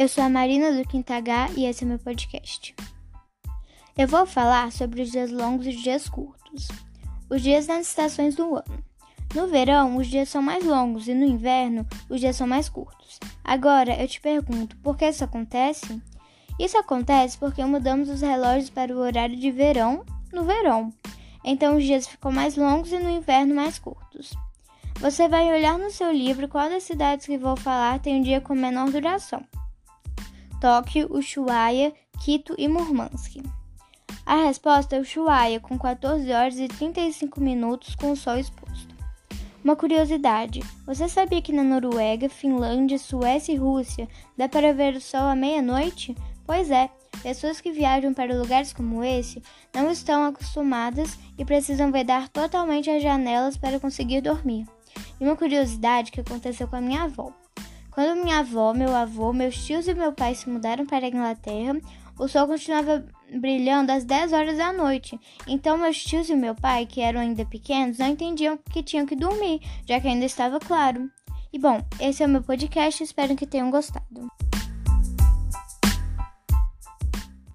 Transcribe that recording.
Eu sou a Marina do Quinta H e esse é meu podcast. Eu vou falar sobre os dias longos e os dias curtos. Os dias nas estações do ano. No verão, os dias são mais longos e no inverno, os dias são mais curtos. Agora, eu te pergunto, por que isso acontece? Isso acontece porque mudamos os relógios para o horário de verão no verão. Então, os dias ficam mais longos e no inverno mais curtos. Você vai olhar no seu livro qual das cidades que vou falar tem um dia com menor duração. Tóquio, Ushuaia, Quito e Murmansk. A resposta é Ushuaia, com 14 horas e 35 minutos com o sol exposto. Uma curiosidade: você sabia que na Noruega, Finlândia, Suécia e Rússia dá para ver o sol à meia-noite? Pois é, pessoas que viajam para lugares como esse não estão acostumadas e precisam vedar totalmente as janelas para conseguir dormir. E uma curiosidade que aconteceu com a minha avó. Quando minha avó, meu avô, meus tios e meu pai se mudaram para a Inglaterra, o sol continuava brilhando às 10 horas da noite. Então meus tios e meu pai, que eram ainda pequenos, não entendiam que tinham que dormir, já que ainda estava claro. E bom, esse é o meu podcast, espero que tenham gostado.